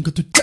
I'm to